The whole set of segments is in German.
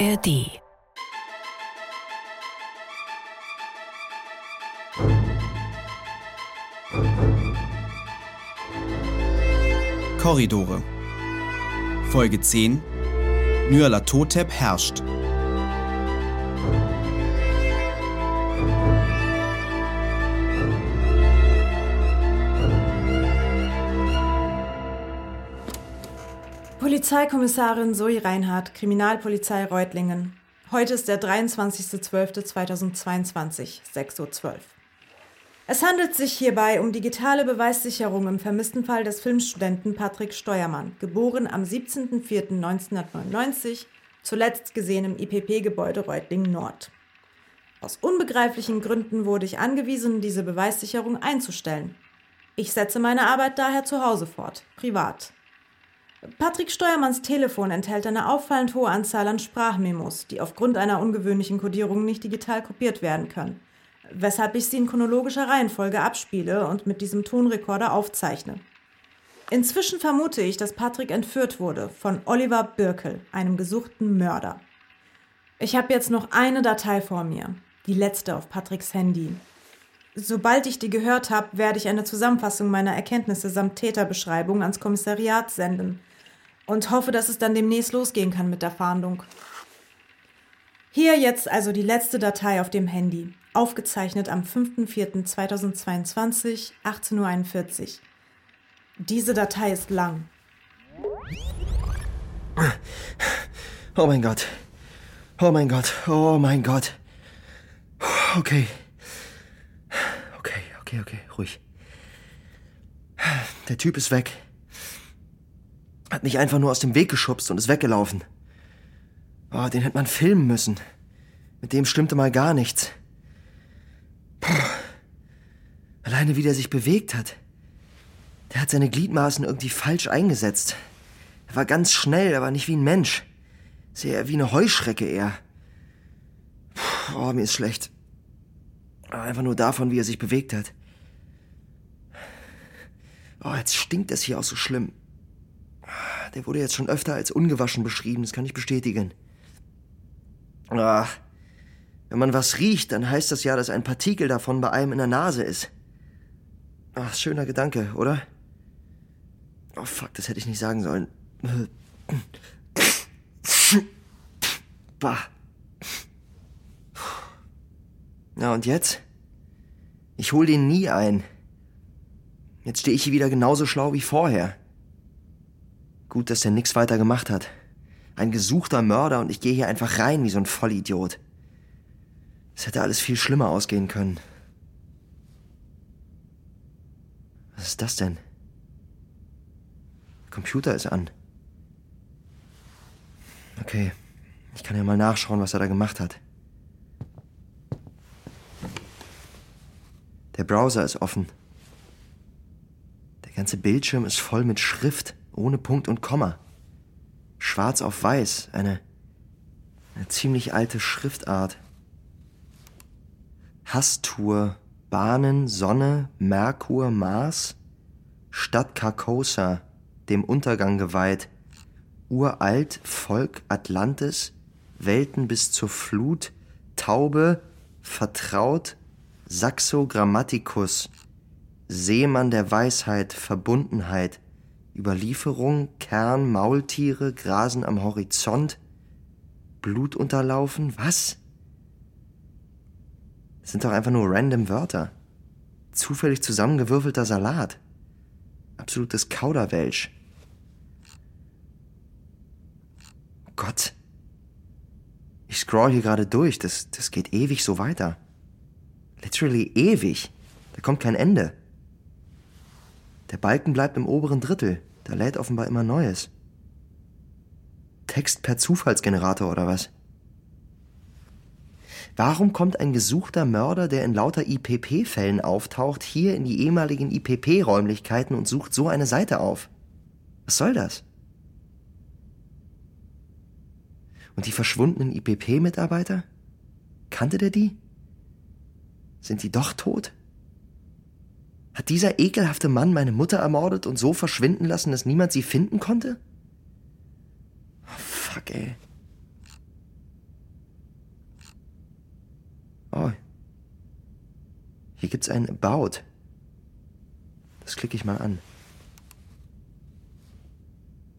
ARD. Korridore. Folge 10. Nyarlathotep herrscht. Polizeikommissarin Zoe Reinhardt, Kriminalpolizei Reutlingen. Heute ist der 23.12.2022, 6.12 Uhr. Es handelt sich hierbei um digitale Beweissicherung im vermissten Fall des Filmstudenten Patrick Steuermann, geboren am 17.04.1999, zuletzt gesehen im IPP-Gebäude Reutlingen Nord. Aus unbegreiflichen Gründen wurde ich angewiesen, diese Beweissicherung einzustellen. Ich setze meine Arbeit daher zu Hause fort, privat. Patrick Steuermanns Telefon enthält eine auffallend hohe Anzahl an Sprachmemos, die aufgrund einer ungewöhnlichen Kodierung nicht digital kopiert werden können, weshalb ich sie in chronologischer Reihenfolge abspiele und mit diesem Tonrekorder aufzeichne. Inzwischen vermute ich, dass Patrick entführt wurde von Oliver Birkel, einem gesuchten Mörder. Ich habe jetzt noch eine Datei vor mir, die letzte auf Patricks Handy. Sobald ich die gehört habe, werde ich eine Zusammenfassung meiner Erkenntnisse samt Täterbeschreibung ans Kommissariat senden – und hoffe, dass es dann demnächst losgehen kann mit der Fahndung. Hier jetzt also die letzte Datei auf dem Handy, aufgezeichnet am 5.4.2022, 18.41 Uhr. Diese Datei ist lang. Oh mein Gott. Oh mein Gott. Oh mein Gott. Okay. Okay, okay, okay, ruhig. Der Typ ist weg. Hat mich einfach nur aus dem Weg geschubst und ist weggelaufen. Oh, den hätte man filmen müssen. Mit dem stimmte mal gar nichts. Puh. Alleine wie der sich bewegt hat. Der hat seine Gliedmaßen irgendwie falsch eingesetzt. Er war ganz schnell, aber nicht wie ein Mensch. Sehr wie eine Heuschrecke eher. Puh, oh, mir ist schlecht. Einfach nur davon, wie er sich bewegt hat. Oh, jetzt stinkt das hier auch so schlimm. Der wurde jetzt schon öfter als ungewaschen beschrieben, das kann ich bestätigen. Ach, wenn man was riecht, dann heißt das ja, dass ein Partikel davon bei einem in der Nase ist. Ach, schöner Gedanke, oder? Oh fuck, das hätte ich nicht sagen sollen. Bah. Na und jetzt? Ich hol den nie ein. Jetzt stehe ich hier wieder genauso schlau wie vorher. Gut, dass er nichts weiter gemacht hat. Ein gesuchter Mörder und ich gehe hier einfach rein wie so ein Vollidiot. Es hätte alles viel schlimmer ausgehen können. Was ist das denn? Der Computer ist an. Okay, ich kann ja mal nachschauen, was er da gemacht hat. Der Browser ist offen. Der ganze Bildschirm ist voll mit Schrift ohne Punkt und Komma. Schwarz auf weiß, eine, eine ziemlich alte Schriftart. Hastur, Bahnen, Sonne, Merkur, Mars, Stadt Carcosa, dem Untergang geweiht, uralt, Volk Atlantis, Welten bis zur Flut, Taube, vertraut, Saxo Grammaticus, Seemann der Weisheit, Verbundenheit, Überlieferung, Kern, Maultiere, grasen am Horizont, Blut unterlaufen, was? Das sind doch einfach nur random Wörter. Zufällig zusammengewürfelter Salat. Absolutes Kauderwelsch. Gott. Ich scroll hier gerade durch. Das, das geht ewig so weiter. Literally ewig. Da kommt kein Ende. Der Balken bleibt im oberen Drittel. Da lädt offenbar immer Neues. Text per Zufallsgenerator oder was? Warum kommt ein gesuchter Mörder, der in lauter IPP-Fällen auftaucht, hier in die ehemaligen IPP-Räumlichkeiten und sucht so eine Seite auf? Was soll das? Und die verschwundenen IPP-Mitarbeiter? Kannte der die? Sind die doch tot? Hat dieser ekelhafte Mann meine Mutter ermordet und so verschwinden lassen, dass niemand sie finden konnte? Oh, fuck, ey. Oh. Hier gibt's ein About. Das klicke ich mal an.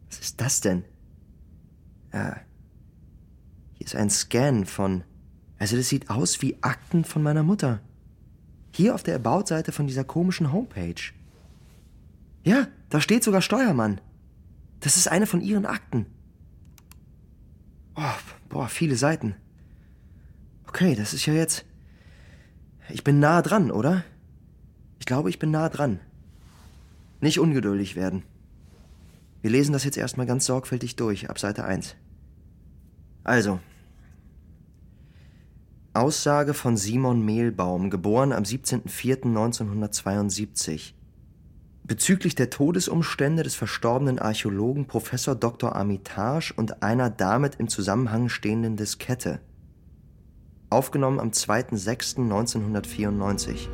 Was ist das denn? Ja. Hier ist ein Scan von. Also, das sieht aus wie Akten von meiner Mutter. Hier auf der About-Seite von dieser komischen Homepage. Ja, da steht sogar Steuermann. Das ist eine von ihren Akten. Oh, boah, viele Seiten. Okay, das ist ja jetzt. Ich bin nah dran, oder? Ich glaube, ich bin nah dran. Nicht ungeduldig werden. Wir lesen das jetzt erstmal ganz sorgfältig durch, ab Seite 1. Also. Aussage von Simon Mehlbaum, geboren am 17.04.1972. Bezüglich der Todesumstände des verstorbenen Archäologen Professor Dr. Armitage und einer damit im Zusammenhang stehenden Diskette. Aufgenommen am 2.06.1994.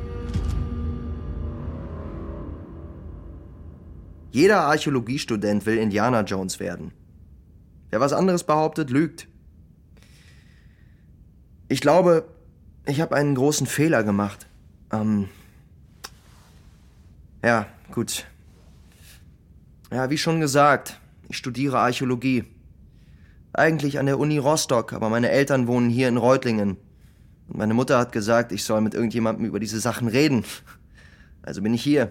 Jeder Archäologiestudent will Indiana Jones werden. Wer was anderes behauptet, lügt. Ich glaube, ich habe einen großen Fehler gemacht. Ähm ja, gut. Ja, wie schon gesagt, ich studiere Archäologie. Eigentlich an der Uni Rostock, aber meine Eltern wohnen hier in Reutlingen. Und meine Mutter hat gesagt, ich soll mit irgendjemandem über diese Sachen reden. Also bin ich hier.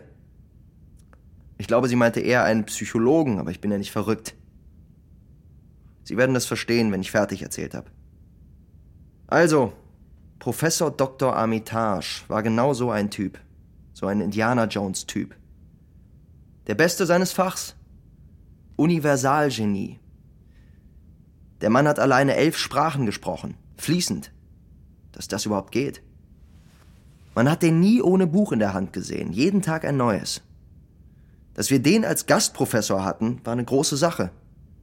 Ich glaube, sie meinte eher einen Psychologen, aber ich bin ja nicht verrückt. Sie werden das verstehen, wenn ich fertig erzählt habe. Also, Professor Dr. Armitage war genau so ein Typ. So ein Indiana Jones Typ. Der Beste seines Fachs. Universalgenie. Der Mann hat alleine elf Sprachen gesprochen. Fließend. Dass das überhaupt geht. Man hat den nie ohne Buch in der Hand gesehen. Jeden Tag ein neues. Dass wir den als Gastprofessor hatten, war eine große Sache.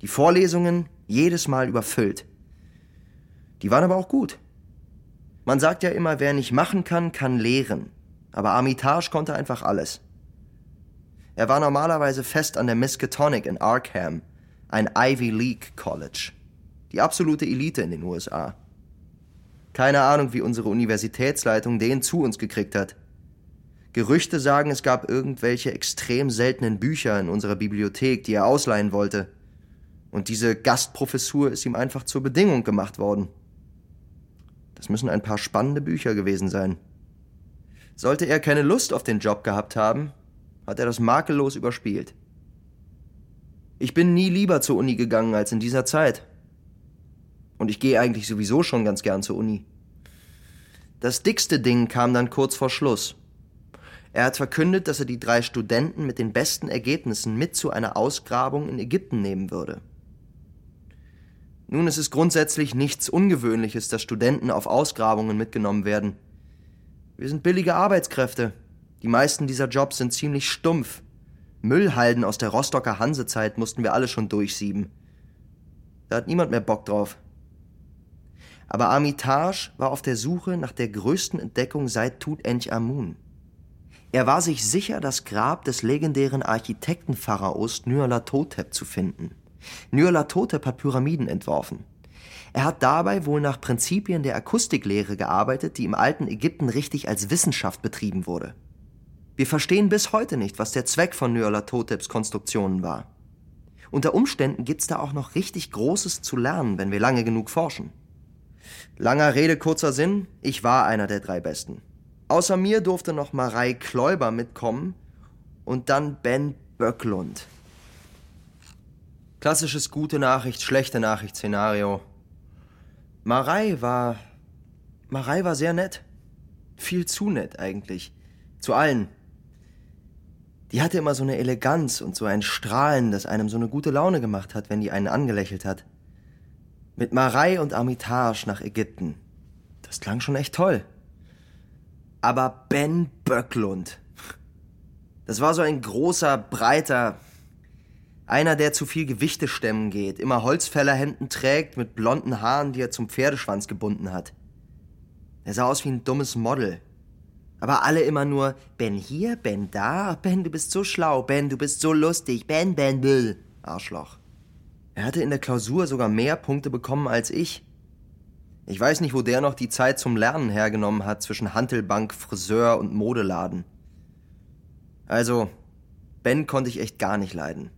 Die Vorlesungen jedes Mal überfüllt. Die waren aber auch gut. Man sagt ja immer, wer nicht machen kann, kann lehren. Aber Armitage konnte einfach alles. Er war normalerweise fest an der Miskatonic in Arkham, ein Ivy League College. Die absolute Elite in den USA. Keine Ahnung, wie unsere Universitätsleitung den zu uns gekriegt hat. Gerüchte sagen, es gab irgendwelche extrem seltenen Bücher in unserer Bibliothek, die er ausleihen wollte. Und diese Gastprofessur ist ihm einfach zur Bedingung gemacht worden. Das müssen ein paar spannende Bücher gewesen sein. Sollte er keine Lust auf den Job gehabt haben, hat er das makellos überspielt. Ich bin nie lieber zur Uni gegangen als in dieser Zeit. Und ich gehe eigentlich sowieso schon ganz gern zur Uni. Das dickste Ding kam dann kurz vor Schluss. Er hat verkündet, dass er die drei Studenten mit den besten Ergebnissen mit zu einer Ausgrabung in Ägypten nehmen würde. Nun, es ist grundsätzlich nichts Ungewöhnliches, dass Studenten auf Ausgrabungen mitgenommen werden. Wir sind billige Arbeitskräfte. Die meisten dieser Jobs sind ziemlich stumpf. Müllhalden aus der Rostocker Hansezeit mussten wir alle schon durchsieben. Da hat niemand mehr Bock drauf. Aber Armitage war auf der Suche nach der größten Entdeckung seit Tutanchamun. Er war sich sicher, das Grab des legendären Architektenpharaos Nyarlathotep zu finden. Nyarlathotep hat Pyramiden entworfen. Er hat dabei wohl nach Prinzipien der Akustiklehre gearbeitet, die im alten Ägypten richtig als Wissenschaft betrieben wurde. Wir verstehen bis heute nicht, was der Zweck von Nyarlathoteps Konstruktionen war. Unter Umständen gibt's da auch noch richtig Großes zu lernen, wenn wir lange genug forschen. Langer Rede, kurzer Sinn, ich war einer der drei Besten. Außer mir durfte noch Marei Kläuber mitkommen und dann Ben Böcklund. Klassisches gute Nachricht, schlechte Nachricht Szenario. Marei war. Marei war sehr nett. Viel zu nett eigentlich. Zu allen. Die hatte immer so eine Eleganz und so ein Strahlen, das einem so eine gute Laune gemacht hat, wenn die einen angelächelt hat. Mit Marei und Armitage nach Ägypten. Das klang schon echt toll. Aber Ben Böcklund. Das war so ein großer, breiter, einer, der zu viel Gewichte stemmen geht, immer Holzfällerhemden trägt mit blonden Haaren, die er zum Pferdeschwanz gebunden hat. Er sah aus wie ein dummes Model. Aber alle immer nur, Ben hier, Ben da, Ben, du bist so schlau, Ben, du bist so lustig, Ben, Ben, Bill. Arschloch. Er hatte in der Klausur sogar mehr Punkte bekommen als ich. Ich weiß nicht, wo der noch die Zeit zum Lernen hergenommen hat zwischen Hantelbank, Friseur und Modeladen. Also, Ben konnte ich echt gar nicht leiden.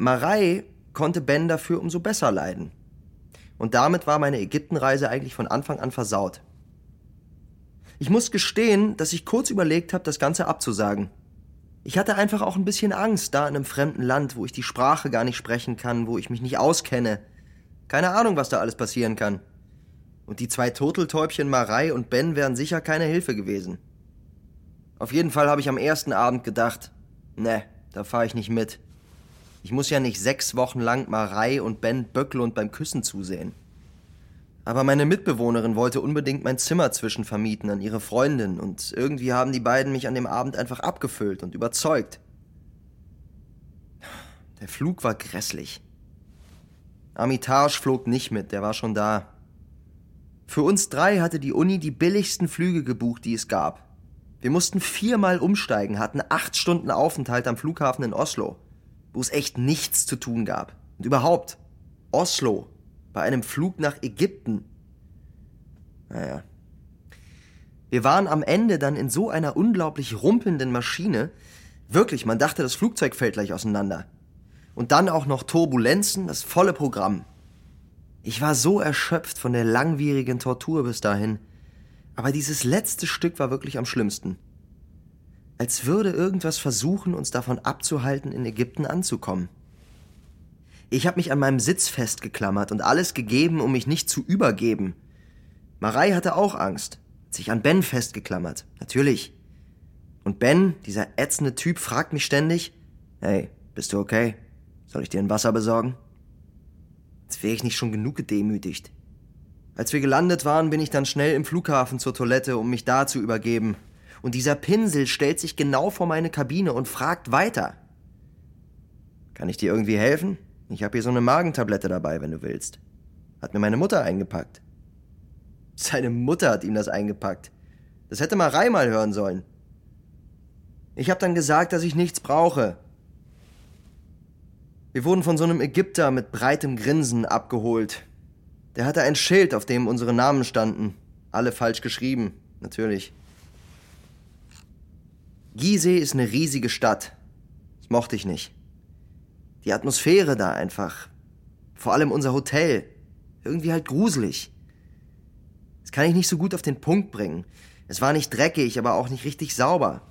Marei konnte Ben dafür umso besser leiden. Und damit war meine Ägyptenreise eigentlich von Anfang an versaut. Ich muss gestehen, dass ich kurz überlegt habe, das Ganze abzusagen. Ich hatte einfach auch ein bisschen Angst, da in einem fremden Land, wo ich die Sprache gar nicht sprechen kann, wo ich mich nicht auskenne. Keine Ahnung, was da alles passieren kann. Und die zwei Turteltäubchen Marei und Ben wären sicher keine Hilfe gewesen. Auf jeden Fall habe ich am ersten Abend gedacht, ne, da fahre ich nicht mit. Ich muss ja nicht sechs Wochen lang Marei und Ben Böcklund beim Küssen zusehen. Aber meine Mitbewohnerin wollte unbedingt mein Zimmer zwischenvermieten an ihre Freundin und irgendwie haben die beiden mich an dem Abend einfach abgefüllt und überzeugt. Der Flug war grässlich. Armitage flog nicht mit, der war schon da. Für uns drei hatte die Uni die billigsten Flüge gebucht, die es gab. Wir mussten viermal umsteigen, hatten acht Stunden Aufenthalt am Flughafen in Oslo wo es echt nichts zu tun gab. Und überhaupt, Oslo, bei einem Flug nach Ägypten. Naja. Wir waren am Ende dann in so einer unglaublich rumpelnden Maschine. Wirklich, man dachte, das Flugzeug fällt gleich auseinander. Und dann auch noch Turbulenzen, das volle Programm. Ich war so erschöpft von der langwierigen Tortur bis dahin. Aber dieses letzte Stück war wirklich am schlimmsten als würde irgendwas versuchen, uns davon abzuhalten, in Ägypten anzukommen. Ich habe mich an meinem Sitz festgeklammert und alles gegeben, um mich nicht zu übergeben. Marei hatte auch Angst, hat sich an Ben festgeklammert, natürlich. Und Ben, dieser ätzende Typ, fragt mich ständig, hey, bist du okay? Soll ich dir ein Wasser besorgen? Jetzt wäre ich nicht schon genug gedemütigt. Als wir gelandet waren, bin ich dann schnell im Flughafen zur Toilette, um mich da zu übergeben und dieser Pinsel stellt sich genau vor meine Kabine und fragt weiter. Kann ich dir irgendwie helfen? Ich habe hier so eine Magentablette dabei, wenn du willst. Hat mir meine Mutter eingepackt. Seine Mutter hat ihm das eingepackt. Das hätte Marei mal hören sollen. Ich habe dann gesagt, dass ich nichts brauche. Wir wurden von so einem Ägypter mit breitem Grinsen abgeholt. Der hatte ein Schild, auf dem unsere Namen standen. Alle falsch geschrieben, natürlich. Gizeh ist eine riesige Stadt. Das mochte ich nicht. Die Atmosphäre da einfach. Vor allem unser Hotel. Irgendwie halt gruselig. Das kann ich nicht so gut auf den Punkt bringen. Es war nicht dreckig, aber auch nicht richtig sauber.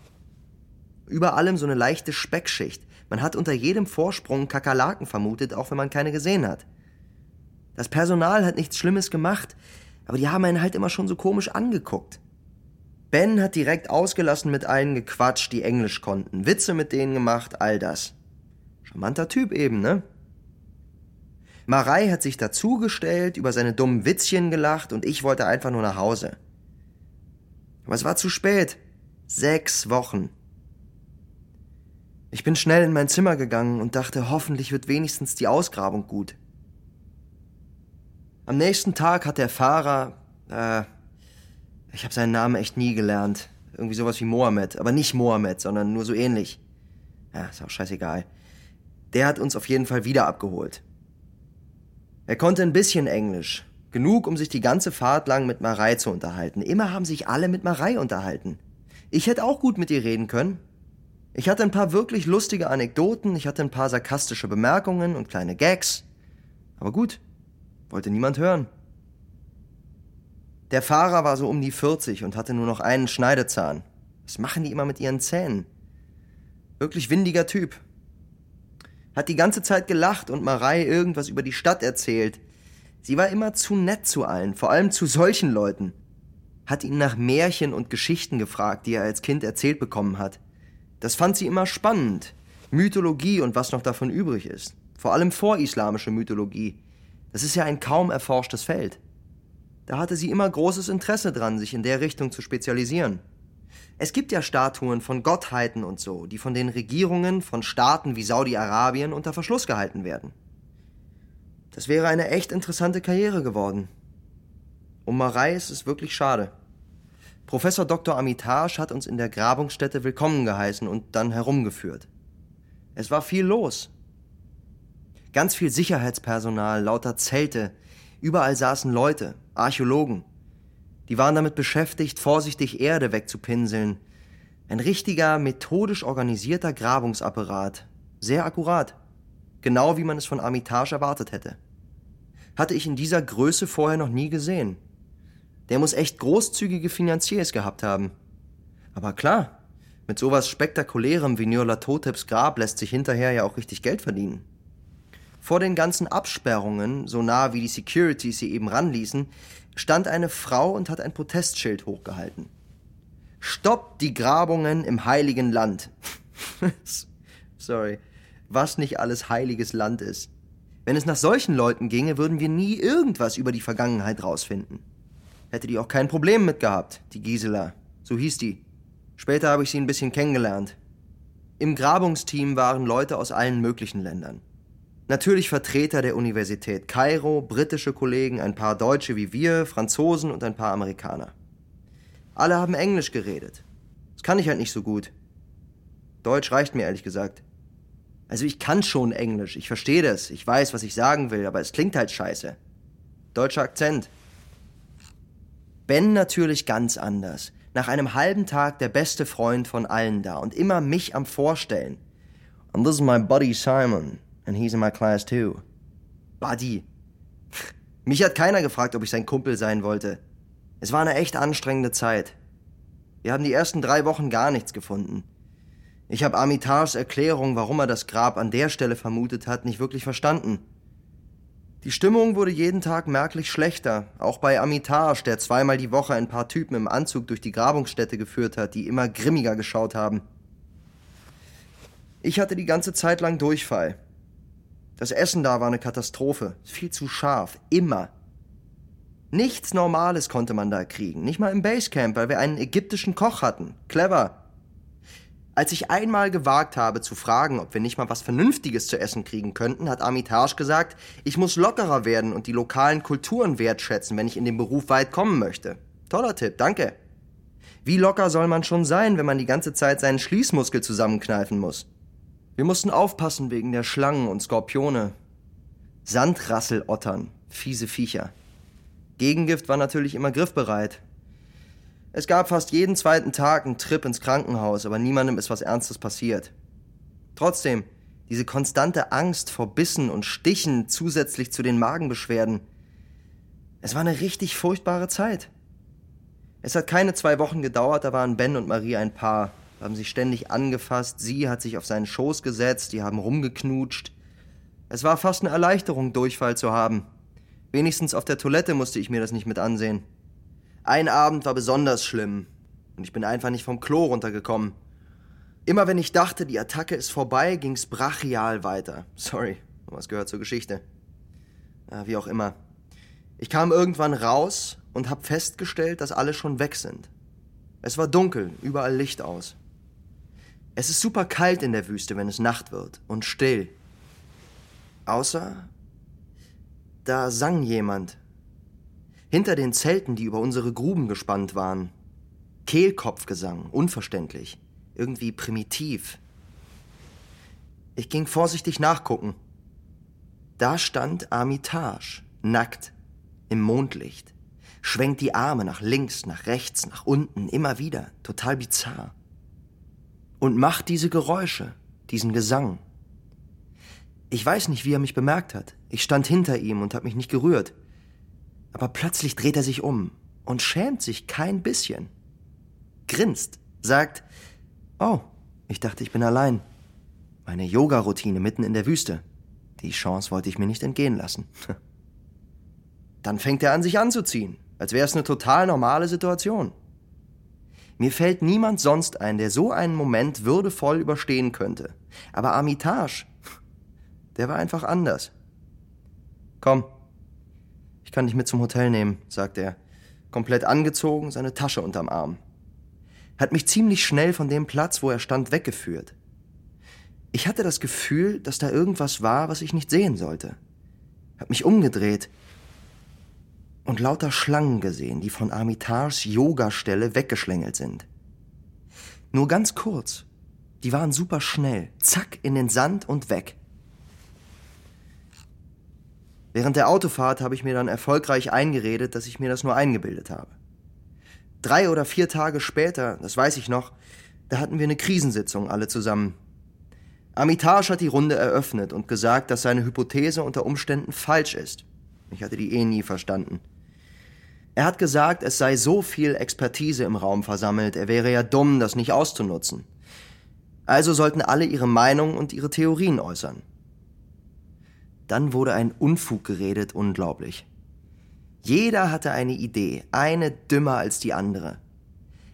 Über allem so eine leichte Speckschicht. Man hat unter jedem Vorsprung Kakerlaken vermutet, auch wenn man keine gesehen hat. Das Personal hat nichts Schlimmes gemacht, aber die haben einen halt immer schon so komisch angeguckt. Ben hat direkt ausgelassen mit allen gequatscht, die Englisch konnten, Witze mit denen gemacht, all das. Charmanter Typ eben, ne? Marei hat sich dazugestellt, über seine dummen Witzchen gelacht und ich wollte einfach nur nach Hause. Aber es war zu spät. Sechs Wochen. Ich bin schnell in mein Zimmer gegangen und dachte, hoffentlich wird wenigstens die Ausgrabung gut. Am nächsten Tag hat der Fahrer, äh, ich habe seinen Namen echt nie gelernt. Irgendwie sowas wie Mohammed. Aber nicht Mohammed, sondern nur so ähnlich. Ja, ist auch scheißegal. Der hat uns auf jeden Fall wieder abgeholt. Er konnte ein bisschen Englisch. Genug, um sich die ganze Fahrt lang mit Marei zu unterhalten. Immer haben sich alle mit Marei unterhalten. Ich hätte auch gut mit ihr reden können. Ich hatte ein paar wirklich lustige Anekdoten, ich hatte ein paar sarkastische Bemerkungen und kleine Gags. Aber gut, wollte niemand hören. Der Fahrer war so um die 40 und hatte nur noch einen Schneidezahn. Was machen die immer mit ihren Zähnen? Wirklich windiger Typ. Hat die ganze Zeit gelacht und Marei irgendwas über die Stadt erzählt. Sie war immer zu nett zu allen, vor allem zu solchen Leuten. Hat ihn nach Märchen und Geschichten gefragt, die er als Kind erzählt bekommen hat. Das fand sie immer spannend. Mythologie und was noch davon übrig ist. Vor allem vorislamische Mythologie. Das ist ja ein kaum erforschtes Feld. Da hatte sie immer großes Interesse dran, sich in der Richtung zu spezialisieren. Es gibt ja Statuen von Gottheiten und so, die von den Regierungen von Staaten wie Saudi-Arabien unter Verschluss gehalten werden. Das wäre eine echt interessante Karriere geworden. Um Marei ist es wirklich schade. Professor Dr. Amitage hat uns in der Grabungsstätte willkommen geheißen und dann herumgeführt. Es war viel los. Ganz viel Sicherheitspersonal, lauter Zelte, Überall saßen Leute, Archäologen. Die waren damit beschäftigt, vorsichtig Erde wegzupinseln. Ein richtiger, methodisch organisierter Grabungsapparat. Sehr akkurat. Genau wie man es von Armitage erwartet hätte. Hatte ich in dieser Größe vorher noch nie gesehen. Der muss echt großzügige Finanziers gehabt haben. Aber klar, mit sowas Spektakulärem wie Nyola Toteps Grab lässt sich hinterher ja auch richtig Geld verdienen. Vor den ganzen Absperrungen, so nah wie die Securities sie eben ranließen, stand eine Frau und hat ein Protestschild hochgehalten. Stoppt die Grabungen im heiligen Land. Sorry, was nicht alles heiliges Land ist. Wenn es nach solchen Leuten ginge, würden wir nie irgendwas über die Vergangenheit rausfinden. Hätte die auch kein Problem mit gehabt, die Gisela. So hieß die. Später habe ich sie ein bisschen kennengelernt. Im Grabungsteam waren Leute aus allen möglichen Ländern. Natürlich Vertreter der Universität Kairo, britische Kollegen, ein paar Deutsche wie wir, Franzosen und ein paar Amerikaner. Alle haben Englisch geredet. Das kann ich halt nicht so gut. Deutsch reicht mir ehrlich gesagt. Also ich kann schon Englisch, ich verstehe das, ich weiß, was ich sagen will, aber es klingt halt scheiße. Deutscher Akzent. Ben natürlich ganz anders. Nach einem halben Tag der beste Freund von allen da und immer mich am Vorstellen. And this is my buddy Simon. And he's in my class too. Buddy. Mich hat keiner gefragt, ob ich sein Kumpel sein wollte. Es war eine echt anstrengende Zeit. Wir haben die ersten drei Wochen gar nichts gefunden. Ich habe Amitars Erklärung, warum er das Grab an der Stelle vermutet hat, nicht wirklich verstanden. Die Stimmung wurde jeden Tag merklich schlechter, auch bei Amitage, der zweimal die Woche ein paar Typen im Anzug durch die Grabungsstätte geführt hat, die immer grimmiger geschaut haben. Ich hatte die ganze Zeit lang Durchfall. Das Essen da war eine Katastrophe. Viel zu scharf. Immer. Nichts Normales konnte man da kriegen. Nicht mal im Basecamp, weil wir einen ägyptischen Koch hatten. Clever. Als ich einmal gewagt habe zu fragen, ob wir nicht mal was Vernünftiges zu essen kriegen könnten, hat Armitage gesagt, ich muss lockerer werden und die lokalen Kulturen wertschätzen, wenn ich in den Beruf weit kommen möchte. Toller Tipp, danke. Wie locker soll man schon sein, wenn man die ganze Zeit seinen Schließmuskel zusammenkneifen muss? Wir mussten aufpassen wegen der Schlangen und Skorpione. Sandrasselottern, fiese Viecher. Gegengift war natürlich immer griffbereit. Es gab fast jeden zweiten Tag einen Trip ins Krankenhaus, aber niemandem ist was Ernstes passiert. Trotzdem, diese konstante Angst vor Bissen und Stichen zusätzlich zu den Magenbeschwerden. Es war eine richtig furchtbare Zeit. Es hat keine zwei Wochen gedauert, da waren Ben und Marie ein Paar haben sich ständig angefasst, sie hat sich auf seinen Schoß gesetzt, die haben rumgeknutscht. Es war fast eine Erleichterung, Durchfall zu haben. Wenigstens auf der Toilette musste ich mir das nicht mit ansehen. Ein Abend war besonders schlimm und ich bin einfach nicht vom Klo runtergekommen. Immer wenn ich dachte, die Attacke ist vorbei, ging's brachial weiter. Sorry, was gehört zur Geschichte. Ja, wie auch immer. Ich kam irgendwann raus und hab festgestellt, dass alle schon weg sind. Es war dunkel, überall Licht aus. Es ist super kalt in der Wüste, wenn es Nacht wird und still. Außer da sang jemand. Hinter den Zelten, die über unsere Gruben gespannt waren. Kehlkopfgesang, unverständlich, irgendwie primitiv. Ich ging vorsichtig nachgucken. Da stand Armitage, nackt, im Mondlicht, schwenkt die Arme nach links, nach rechts, nach unten, immer wieder, total bizarr und macht diese Geräusche, diesen Gesang. Ich weiß nicht, wie er mich bemerkt hat. Ich stand hinter ihm und habe mich nicht gerührt. Aber plötzlich dreht er sich um und schämt sich kein bisschen. Grinst, sagt, oh, ich dachte, ich bin allein. Meine Yoga-Routine mitten in der Wüste. Die Chance wollte ich mir nicht entgehen lassen. Dann fängt er an, sich anzuziehen, als wäre es eine total normale Situation. Mir fällt niemand sonst ein, der so einen Moment würdevoll überstehen könnte. Aber Armitage, der war einfach anders. Komm, ich kann dich mit zum Hotel nehmen, sagt er, komplett angezogen, seine Tasche unterm Arm. Hat mich ziemlich schnell von dem Platz, wo er stand, weggeführt. Ich hatte das Gefühl, dass da irgendwas war, was ich nicht sehen sollte. Hab mich umgedreht und lauter Schlangen gesehen, die von Armitages Yogastelle weggeschlängelt sind. Nur ganz kurz. Die waren super schnell. Zack, in den Sand und weg. Während der Autofahrt habe ich mir dann erfolgreich eingeredet, dass ich mir das nur eingebildet habe. Drei oder vier Tage später, das weiß ich noch, da hatten wir eine Krisensitzung alle zusammen. Amitage hat die Runde eröffnet und gesagt, dass seine Hypothese unter Umständen falsch ist. Ich hatte die eh nie verstanden. Er hat gesagt, es sei so viel Expertise im Raum versammelt, er wäre ja dumm, das nicht auszunutzen. Also sollten alle ihre Meinung und ihre Theorien äußern. Dann wurde ein Unfug geredet, unglaublich. Jeder hatte eine Idee, eine dümmer als die andere.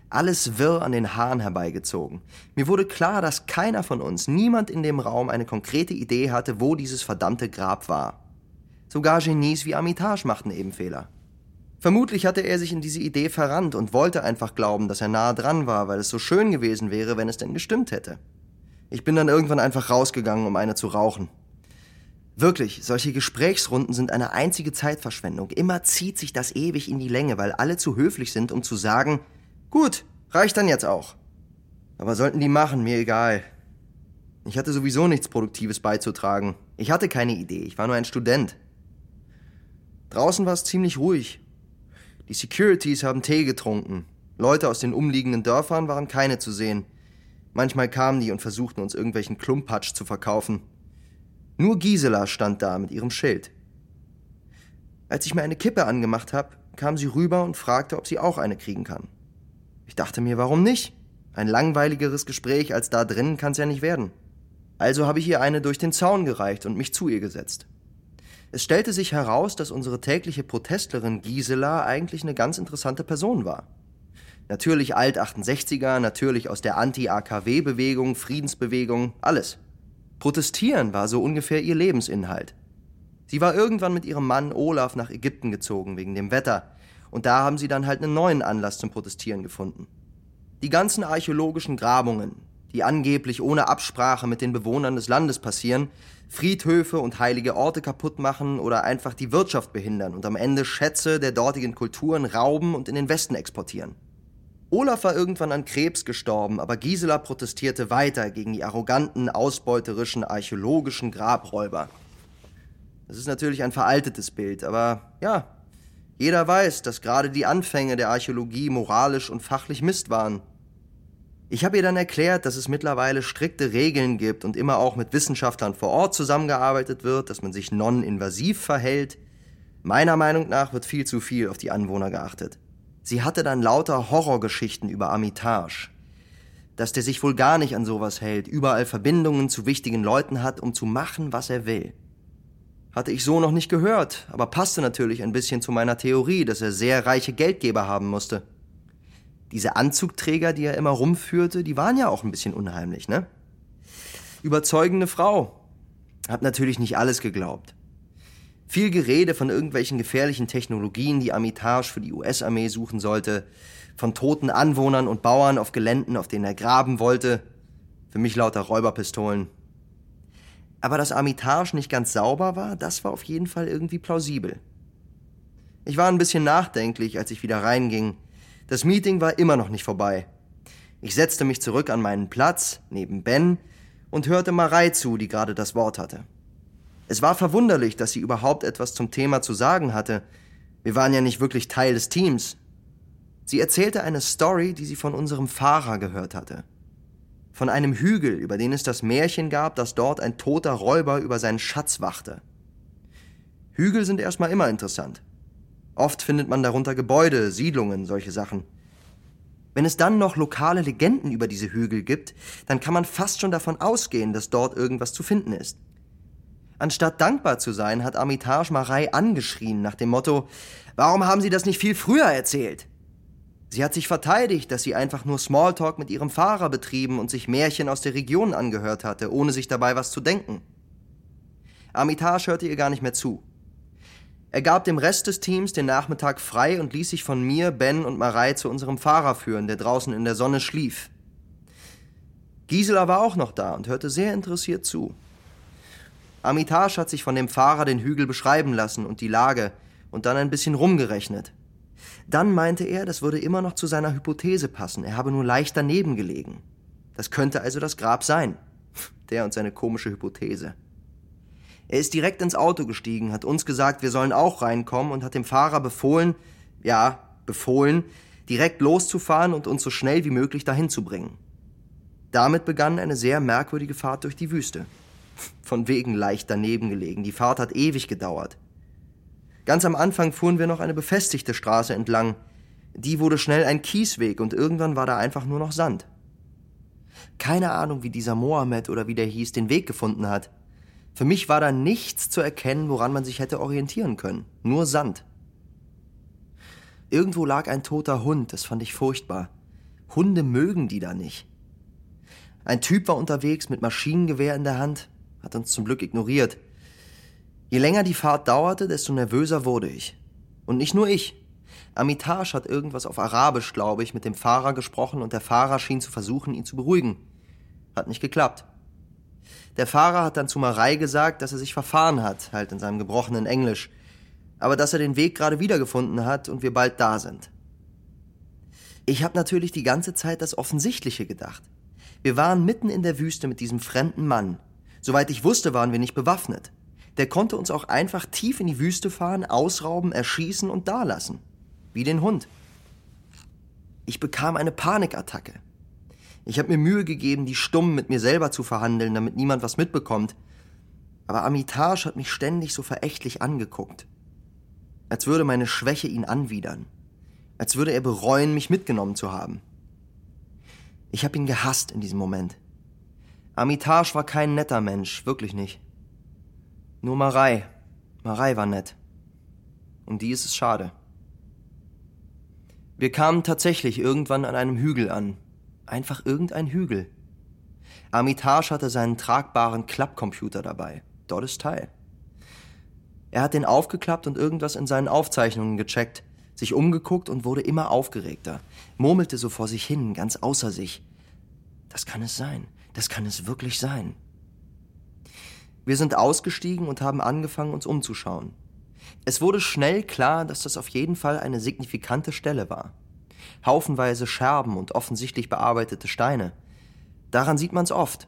Alles wirr an den Haaren herbeigezogen. Mir wurde klar, dass keiner von uns, niemand in dem Raum eine konkrete Idee hatte, wo dieses verdammte Grab war. Sogar Genies wie Amitage machten eben Fehler. Vermutlich hatte er sich in diese Idee verrannt und wollte einfach glauben, dass er nahe dran war, weil es so schön gewesen wäre, wenn es denn gestimmt hätte. Ich bin dann irgendwann einfach rausgegangen, um eine zu rauchen. Wirklich, solche Gesprächsrunden sind eine einzige Zeitverschwendung. Immer zieht sich das ewig in die Länge, weil alle zu höflich sind, um zu sagen, gut, reicht dann jetzt auch. Aber sollten die machen, mir egal. Ich hatte sowieso nichts Produktives beizutragen. Ich hatte keine Idee, ich war nur ein Student. Draußen war es ziemlich ruhig. Die Securities haben Tee getrunken. Leute aus den umliegenden Dörfern waren keine zu sehen. Manchmal kamen die und versuchten uns irgendwelchen Klumpatsch zu verkaufen. Nur Gisela stand da mit ihrem Schild. Als ich mir eine Kippe angemacht habe, kam sie rüber und fragte, ob sie auch eine kriegen kann. Ich dachte mir, warum nicht? Ein langweiligeres Gespräch als da drinnen kann's ja nicht werden. Also habe ich ihr eine durch den Zaun gereicht und mich zu ihr gesetzt. Es stellte sich heraus, dass unsere tägliche Protestlerin Gisela eigentlich eine ganz interessante Person war. Natürlich Alt-68er, natürlich aus der Anti-AKW-Bewegung, Friedensbewegung, alles. Protestieren war so ungefähr ihr Lebensinhalt. Sie war irgendwann mit ihrem Mann Olaf nach Ägypten gezogen wegen dem Wetter, und da haben sie dann halt einen neuen Anlass zum Protestieren gefunden. Die ganzen archäologischen Grabungen, die angeblich ohne Absprache mit den Bewohnern des Landes passieren, Friedhöfe und heilige Orte kaputt machen oder einfach die Wirtschaft behindern und am Ende Schätze der dortigen Kulturen rauben und in den Westen exportieren. Olaf war irgendwann an Krebs gestorben, aber Gisela protestierte weiter gegen die arroganten, ausbeuterischen, archäologischen Grabräuber. Das ist natürlich ein veraltetes Bild, aber ja, jeder weiß, dass gerade die Anfänge der Archäologie moralisch und fachlich Mist waren. Ich habe ihr dann erklärt, dass es mittlerweile strikte Regeln gibt und immer auch mit Wissenschaftlern vor Ort zusammengearbeitet wird, dass man sich non-invasiv verhält. Meiner Meinung nach wird viel zu viel auf die Anwohner geachtet. Sie hatte dann lauter Horrorgeschichten über Armitage. Dass der sich wohl gar nicht an sowas hält, überall Verbindungen zu wichtigen Leuten hat, um zu machen, was er will. Hatte ich so noch nicht gehört, aber passte natürlich ein bisschen zu meiner Theorie, dass er sehr reiche Geldgeber haben musste. Diese Anzugträger, die er immer rumführte, die waren ja auch ein bisschen unheimlich, ne? Überzeugende Frau. Hab natürlich nicht alles geglaubt. Viel Gerede von irgendwelchen gefährlichen Technologien, die Armitage für die US-Armee suchen sollte, von toten Anwohnern und Bauern auf Geländen, auf denen er graben wollte. Für mich lauter Räuberpistolen. Aber dass Armitage nicht ganz sauber war, das war auf jeden Fall irgendwie plausibel. Ich war ein bisschen nachdenklich, als ich wieder reinging. Das Meeting war immer noch nicht vorbei. Ich setzte mich zurück an meinen Platz, neben Ben, und hörte Marei zu, die gerade das Wort hatte. Es war verwunderlich, dass sie überhaupt etwas zum Thema zu sagen hatte. Wir waren ja nicht wirklich Teil des Teams. Sie erzählte eine Story, die sie von unserem Fahrer gehört hatte. Von einem Hügel, über den es das Märchen gab, dass dort ein toter Räuber über seinen Schatz wachte. Hügel sind erstmal immer interessant. Oft findet man darunter Gebäude, Siedlungen, solche Sachen. Wenn es dann noch lokale Legenden über diese Hügel gibt, dann kann man fast schon davon ausgehen, dass dort irgendwas zu finden ist. Anstatt dankbar zu sein, hat Armitage Marei angeschrien nach dem Motto, warum haben Sie das nicht viel früher erzählt? Sie hat sich verteidigt, dass sie einfach nur Smalltalk mit ihrem Fahrer betrieben und sich Märchen aus der Region angehört hatte, ohne sich dabei was zu denken. Armitage hörte ihr gar nicht mehr zu. Er gab dem Rest des Teams den Nachmittag frei und ließ sich von mir, Ben und Marei zu unserem Fahrer führen, der draußen in der Sonne schlief. Gisela war auch noch da und hörte sehr interessiert zu. Armitage hat sich von dem Fahrer den Hügel beschreiben lassen und die Lage und dann ein bisschen rumgerechnet. Dann meinte er, das würde immer noch zu seiner Hypothese passen, er habe nur leicht daneben gelegen. Das könnte also das Grab sein. Der und seine komische Hypothese. Er ist direkt ins Auto gestiegen, hat uns gesagt, wir sollen auch reinkommen und hat dem Fahrer befohlen, ja, befohlen, direkt loszufahren und uns so schnell wie möglich dahin zu bringen. Damit begann eine sehr merkwürdige Fahrt durch die Wüste. Von wegen leicht daneben gelegen. Die Fahrt hat ewig gedauert. Ganz am Anfang fuhren wir noch eine befestigte Straße entlang. Die wurde schnell ein Kiesweg und irgendwann war da einfach nur noch Sand. Keine Ahnung, wie dieser Mohammed oder wie der hieß, den Weg gefunden hat. Für mich war da nichts zu erkennen, woran man sich hätte orientieren können. Nur Sand. Irgendwo lag ein toter Hund, das fand ich furchtbar. Hunde mögen die da nicht. Ein Typ war unterwegs mit Maschinengewehr in der Hand, hat uns zum Glück ignoriert. Je länger die Fahrt dauerte, desto nervöser wurde ich. Und nicht nur ich. Amitage hat irgendwas auf Arabisch, glaube ich, mit dem Fahrer gesprochen und der Fahrer schien zu versuchen, ihn zu beruhigen. Hat nicht geklappt. Der Fahrer hat dann zu Marei gesagt, dass er sich verfahren hat, halt in seinem gebrochenen Englisch, aber dass er den Weg gerade wiedergefunden hat und wir bald da sind. Ich habe natürlich die ganze Zeit das Offensichtliche gedacht. Wir waren mitten in der Wüste mit diesem fremden Mann. Soweit ich wusste, waren wir nicht bewaffnet. Der konnte uns auch einfach tief in die Wüste fahren, ausrauben, erschießen und dalassen. Wie den Hund. Ich bekam eine Panikattacke. Ich habe mir Mühe gegeben, die stumm mit mir selber zu verhandeln, damit niemand was mitbekommt. Aber Amitage hat mich ständig so verächtlich angeguckt. Als würde meine Schwäche ihn anwidern. Als würde er bereuen, mich mitgenommen zu haben. Ich habe ihn gehasst in diesem Moment. Amitage war kein netter Mensch, wirklich nicht. Nur Marei. Marei war nett. Und die ist es schade. Wir kamen tatsächlich irgendwann an einem Hügel an. Einfach irgendein Hügel. Armitage hatte seinen tragbaren Klappcomputer dabei. Dort ist Teil. Er hat den aufgeklappt und irgendwas in seinen Aufzeichnungen gecheckt, sich umgeguckt und wurde immer aufgeregter, murmelte so vor sich hin, ganz außer sich. Das kann es sein, das kann es wirklich sein. Wir sind ausgestiegen und haben angefangen, uns umzuschauen. Es wurde schnell klar, dass das auf jeden Fall eine signifikante Stelle war. Haufenweise Scherben und offensichtlich bearbeitete Steine. Daran sieht man's oft.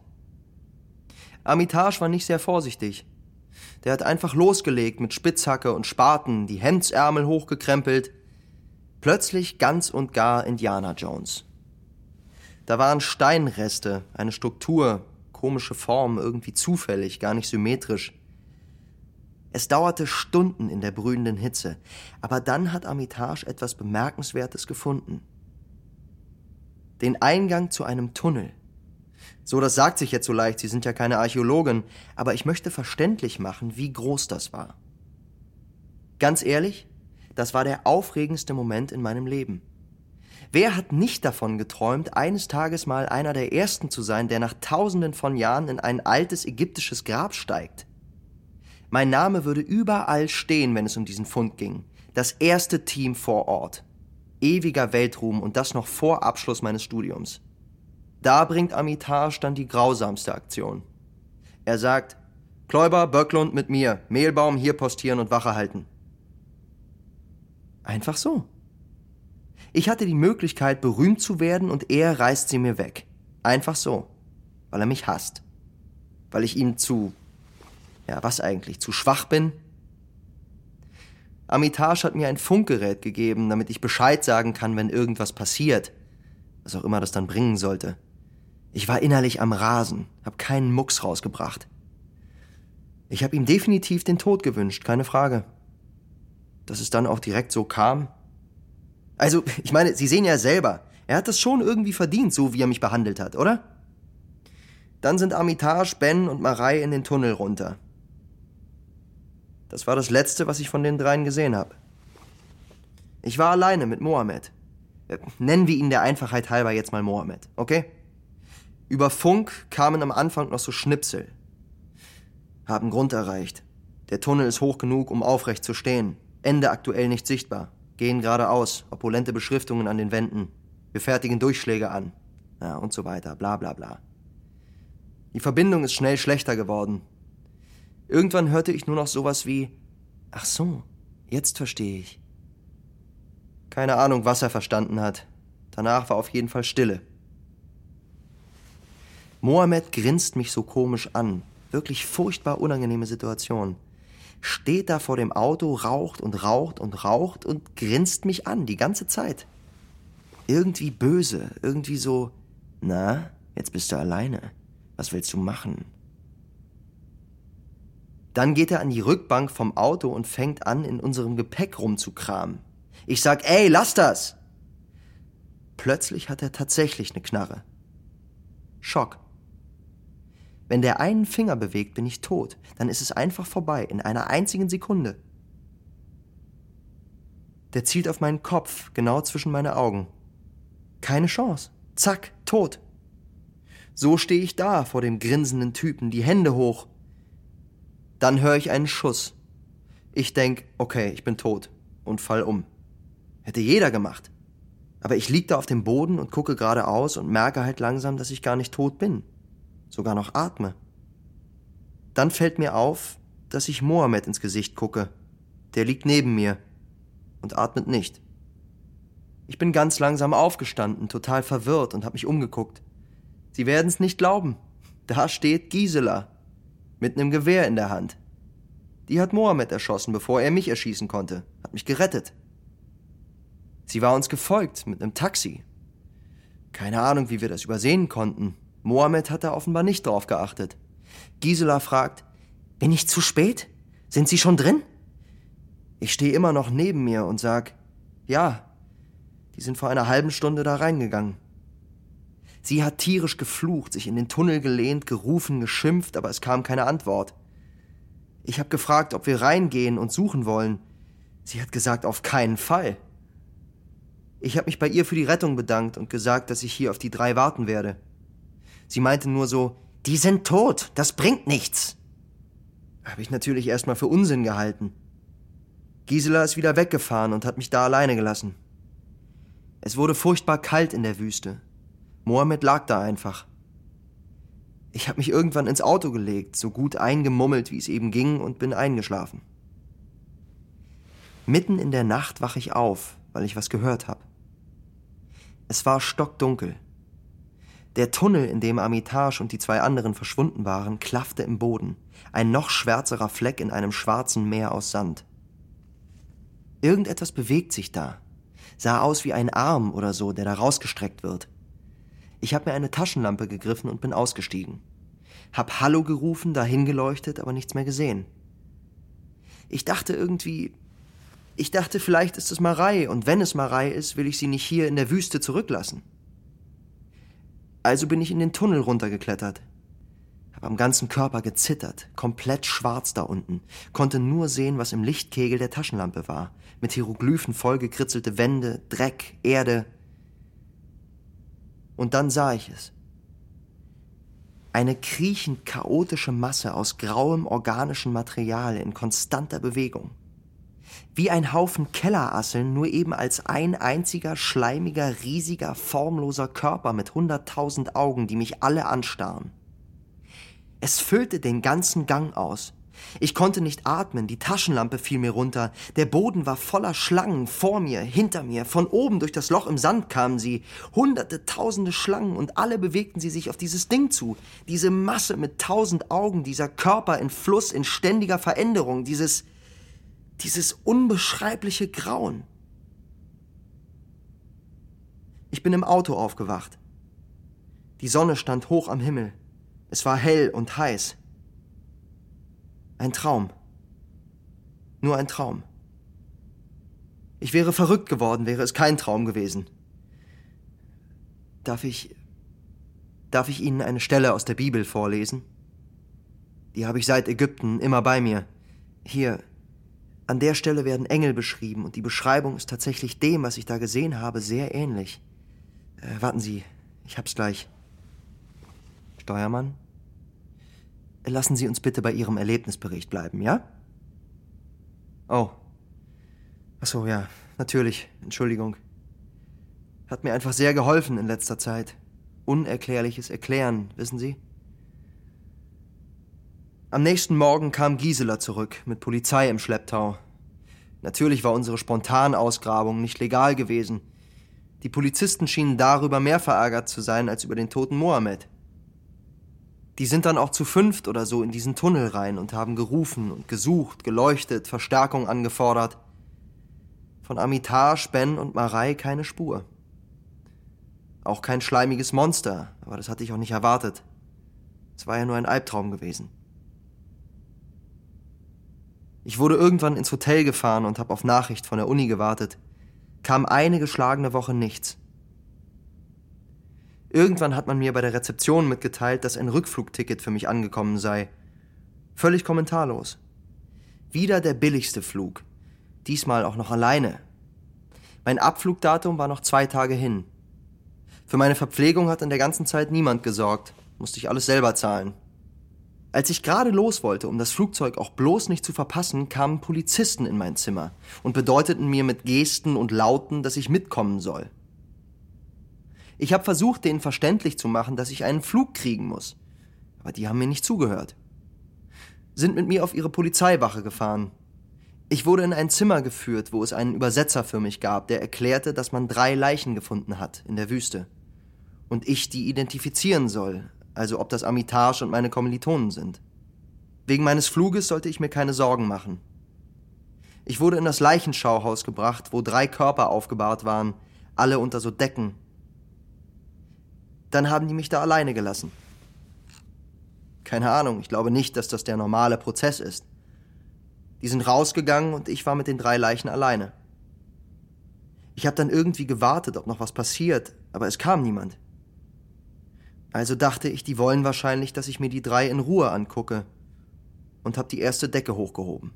Armitage war nicht sehr vorsichtig. Der hat einfach losgelegt mit Spitzhacke und Spaten, die Hemdsärmel hochgekrempelt. Plötzlich ganz und gar Indiana Jones. Da waren Steinreste, eine Struktur, komische Form, irgendwie zufällig, gar nicht symmetrisch. Es dauerte Stunden in der brühenden Hitze, aber dann hat Armitage etwas Bemerkenswertes gefunden. Den Eingang zu einem Tunnel. So, das sagt sich jetzt so leicht, Sie sind ja keine Archäologin, aber ich möchte verständlich machen, wie groß das war. Ganz ehrlich, das war der aufregendste Moment in meinem Leben. Wer hat nicht davon geträumt, eines Tages mal einer der Ersten zu sein, der nach tausenden von Jahren in ein altes ägyptisches Grab steigt? Mein Name würde überall stehen, wenn es um diesen Fund ging. Das erste Team vor Ort. Ewiger Weltruhm und das noch vor Abschluss meines Studiums. Da bringt Amitage dann die grausamste Aktion. Er sagt, Kläuber, Böcklund mit mir, Mehlbaum hier postieren und Wache halten. Einfach so. Ich hatte die Möglichkeit, berühmt zu werden und er reißt sie mir weg. Einfach so. Weil er mich hasst. Weil ich ihm zu ja, was eigentlich? Zu schwach bin? Amitage hat mir ein Funkgerät gegeben, damit ich Bescheid sagen kann, wenn irgendwas passiert. Was auch immer das dann bringen sollte. Ich war innerlich am Rasen, hab keinen Mucks rausgebracht. Ich hab ihm definitiv den Tod gewünscht, keine Frage. Dass es dann auch direkt so kam. Also, ich meine, Sie sehen ja selber, er hat das schon irgendwie verdient, so wie er mich behandelt hat, oder? Dann sind Armitage, Ben und Marei in den Tunnel runter. Das war das Letzte, was ich von den dreien gesehen habe. Ich war alleine mit Mohammed. Äh, nennen wir ihn der Einfachheit halber jetzt mal Mohammed, okay? Über Funk kamen am Anfang noch so Schnipsel. Haben Grund erreicht. Der Tunnel ist hoch genug, um aufrecht zu stehen. Ende aktuell nicht sichtbar. Gehen geradeaus. Opulente Beschriftungen an den Wänden. Wir fertigen Durchschläge an. Ja, und so weiter. Bla bla bla. Die Verbindung ist schnell schlechter geworden. Irgendwann hörte ich nur noch sowas wie Ach so, jetzt verstehe ich. Keine Ahnung, was er verstanden hat. Danach war auf jeden Fall Stille. Mohammed grinst mich so komisch an, wirklich furchtbar unangenehme Situation. Steht da vor dem Auto, raucht und raucht und raucht und grinst mich an die ganze Zeit. Irgendwie böse, irgendwie so, na, jetzt bist du alleine. Was willst du machen? Dann geht er an die Rückbank vom Auto und fängt an, in unserem Gepäck rumzukramen. Ich sag, ey, lass das! Plötzlich hat er tatsächlich eine Knarre. Schock. Wenn der einen Finger bewegt, bin ich tot. Dann ist es einfach vorbei, in einer einzigen Sekunde. Der zielt auf meinen Kopf, genau zwischen meine Augen. Keine Chance. Zack, tot. So stehe ich da vor dem grinsenden Typen, die Hände hoch. Dann höre ich einen Schuss. Ich denk, okay, ich bin tot und fall um. Hätte jeder gemacht. Aber ich lieg da auf dem Boden und gucke geradeaus und merke halt langsam, dass ich gar nicht tot bin. Sogar noch atme. Dann fällt mir auf, dass ich Mohammed ins Gesicht gucke. Der liegt neben mir und atmet nicht. Ich bin ganz langsam aufgestanden, total verwirrt und habe mich umgeguckt. Sie werden es nicht glauben. Da steht Gisela mit einem Gewehr in der Hand. Die hat Mohammed erschossen, bevor er mich erschießen konnte, hat mich gerettet. Sie war uns gefolgt mit einem Taxi. Keine Ahnung, wie wir das übersehen konnten. Mohammed hat da offenbar nicht drauf geachtet. Gisela fragt, bin ich zu spät? Sind Sie schon drin? Ich stehe immer noch neben mir und sag, ja, die sind vor einer halben Stunde da reingegangen. Sie hat tierisch geflucht, sich in den Tunnel gelehnt, gerufen, geschimpft, aber es kam keine Antwort. Ich habe gefragt, ob wir reingehen und suchen wollen. Sie hat gesagt, auf keinen Fall. Ich habe mich bei ihr für die Rettung bedankt und gesagt, dass ich hier auf die drei warten werde. Sie meinte nur so, die sind tot, das bringt nichts. Habe ich natürlich erstmal für Unsinn gehalten. Gisela ist wieder weggefahren und hat mich da alleine gelassen. Es wurde furchtbar kalt in der Wüste. Mohammed lag da einfach. Ich habe mich irgendwann ins Auto gelegt, so gut eingemummelt, wie es eben ging, und bin eingeschlafen. Mitten in der Nacht wache ich auf, weil ich was gehört habe. Es war stockdunkel. Der Tunnel, in dem Armitage und die zwei anderen verschwunden waren, klaffte im Boden, ein noch schwärzerer Fleck in einem schwarzen Meer aus Sand. Irgendetwas bewegt sich da, sah aus wie ein Arm oder so, der da rausgestreckt wird. Ich habe mir eine Taschenlampe gegriffen und bin ausgestiegen. Hab Hallo gerufen, dahin geleuchtet, aber nichts mehr gesehen. Ich dachte irgendwie, ich dachte, vielleicht ist es Marei, und wenn es Marei ist, will ich sie nicht hier in der Wüste zurücklassen. Also bin ich in den Tunnel runtergeklettert. Hab am ganzen Körper gezittert, komplett schwarz da unten, konnte nur sehen, was im Lichtkegel der Taschenlampe war, mit Hieroglyphen vollgekritzelte Wände, Dreck, Erde. Und dann sah ich es. Eine kriechend chaotische Masse aus grauem organischem Material in konstanter Bewegung. Wie ein Haufen Kellerasseln, nur eben als ein einziger, schleimiger, riesiger, formloser Körper mit hunderttausend Augen, die mich alle anstarren. Es füllte den ganzen Gang aus. Ich konnte nicht atmen, die Taschenlampe fiel mir runter, der Boden war voller Schlangen, vor mir, hinter mir, von oben durch das Loch im Sand kamen sie, hunderte, tausende Schlangen, und alle bewegten sie sich auf dieses Ding zu, diese Masse mit tausend Augen, dieser Körper in Fluss, in ständiger Veränderung, dieses dieses unbeschreibliche Grauen. Ich bin im Auto aufgewacht. Die Sonne stand hoch am Himmel. Es war hell und heiß. Ein Traum. Nur ein Traum. Ich wäre verrückt geworden, wäre es kein Traum gewesen. Darf ich. Darf ich Ihnen eine Stelle aus der Bibel vorlesen? Die habe ich seit Ägypten immer bei mir. Hier, an der Stelle werden Engel beschrieben und die Beschreibung ist tatsächlich dem, was ich da gesehen habe, sehr ähnlich. Äh, warten Sie, ich hab's gleich. Steuermann? Lassen Sie uns bitte bei Ihrem Erlebnisbericht bleiben, ja? Oh. Ach so, ja, natürlich. Entschuldigung. Hat mir einfach sehr geholfen in letzter Zeit. Unerklärliches Erklären, wissen Sie? Am nächsten Morgen kam Gisela zurück, mit Polizei im Schlepptau. Natürlich war unsere Spontanausgrabung nicht legal gewesen. Die Polizisten schienen darüber mehr verärgert zu sein als über den toten Mohammed. Die sind dann auch zu fünft oder so in diesen Tunnel rein und haben gerufen und gesucht, geleuchtet, Verstärkung angefordert. Von Amitage, Ben und Marei keine Spur. Auch kein schleimiges Monster, aber das hatte ich auch nicht erwartet. Es war ja nur ein Albtraum gewesen. Ich wurde irgendwann ins Hotel gefahren und habe auf Nachricht von der Uni gewartet. Kam eine geschlagene Woche nichts. Irgendwann hat man mir bei der Rezeption mitgeteilt, dass ein Rückflugticket für mich angekommen sei. Völlig kommentarlos. Wieder der billigste Flug. Diesmal auch noch alleine. Mein Abflugdatum war noch zwei Tage hin. Für meine Verpflegung hat in der ganzen Zeit niemand gesorgt. Musste ich alles selber zahlen. Als ich gerade los wollte, um das Flugzeug auch bloß nicht zu verpassen, kamen Polizisten in mein Zimmer und bedeuteten mir mit Gesten und Lauten, dass ich mitkommen soll. Ich habe versucht, denen verständlich zu machen, dass ich einen Flug kriegen muss. Aber die haben mir nicht zugehört. Sind mit mir auf ihre Polizeiwache gefahren. Ich wurde in ein Zimmer geführt, wo es einen Übersetzer für mich gab, der erklärte, dass man drei Leichen gefunden hat in der Wüste. Und ich die identifizieren soll, also ob das Amitage und meine Kommilitonen sind. Wegen meines Fluges sollte ich mir keine Sorgen machen. Ich wurde in das Leichenschauhaus gebracht, wo drei Körper aufgebahrt waren, alle unter so Decken dann haben die mich da alleine gelassen. Keine Ahnung, ich glaube nicht, dass das der normale Prozess ist. Die sind rausgegangen und ich war mit den drei Leichen alleine. Ich habe dann irgendwie gewartet, ob noch was passiert, aber es kam niemand. Also dachte ich, die wollen wahrscheinlich, dass ich mir die drei in Ruhe angucke und habe die erste Decke hochgehoben.